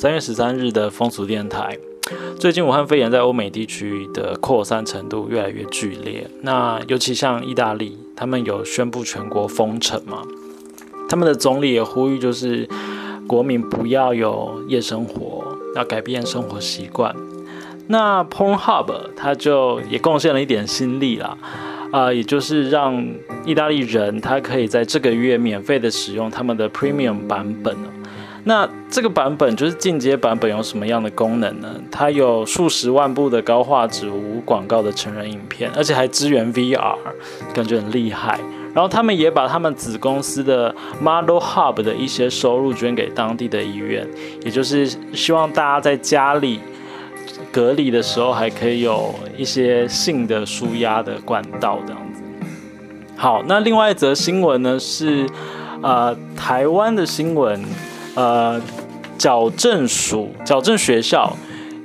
三月十三日的风俗电台。最近武汉肺炎在欧美地区的扩散程度越来越剧烈，那尤其像意大利，他们有宣布全国封城嘛？他们的总理也呼吁，就是国民不要有夜生活，要改变生活习惯。那 Pornhub 他就也贡献了一点心力啦，啊，也就是让意大利人他可以在这个月免费的使用他们的 Premium 版本那这个版本就是进阶版本，有什么样的功能呢？它有数十万部的高画质无广告的成人影片，而且还支援 VR，感觉很厉害。然后他们也把他们子公司的 Model Hub 的一些收入捐给当地的医院，也就是希望大家在家里隔离的时候，还可以有一些性的舒压的管道这样子。好，那另外一则新闻呢是，呃，台湾的新闻。呃，矫正署、矫正学校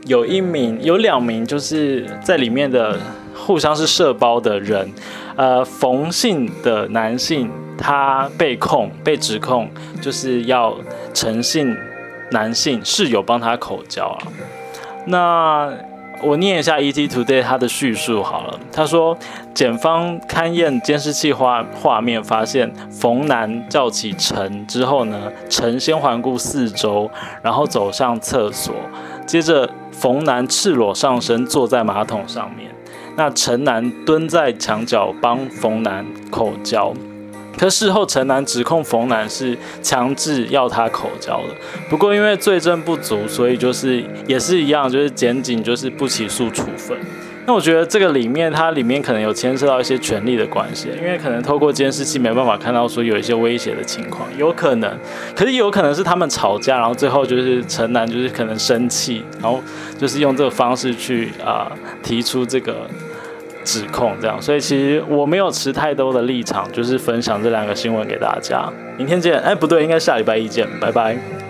有一名、有两名，就是在里面的互相是社包的人。呃，冯姓的男性，他被控、被指控，就是要诚信男性室友帮他口交啊。那。我念一下 ET Today 他的叙述好了。他说，检方勘验监视器画画面，发现冯楠叫起陈之后呢，陈先环顾四周，然后走上厕所，接着冯楠赤裸上身坐在马桶上面，那陈楠蹲在墙角帮冯楠口交。可事后，陈楠指控冯楠是强制要他口交的。不过，因为罪证不足，所以就是也是一样，就是检警就是不起诉处分。那我觉得这个里面，它里面可能有牵涉到一些权利的关系，因为可能透过监视器没办法看到说有一些威胁的情况，有可能。可是有可能是他们吵架，然后最后就是陈楠就是可能生气，然后就是用这个方式去啊提出这个。指控这样，所以其实我没有持太多的立场，就是分享这两个新闻给大家。明天见，哎，不对，应该下礼拜一见，拜拜。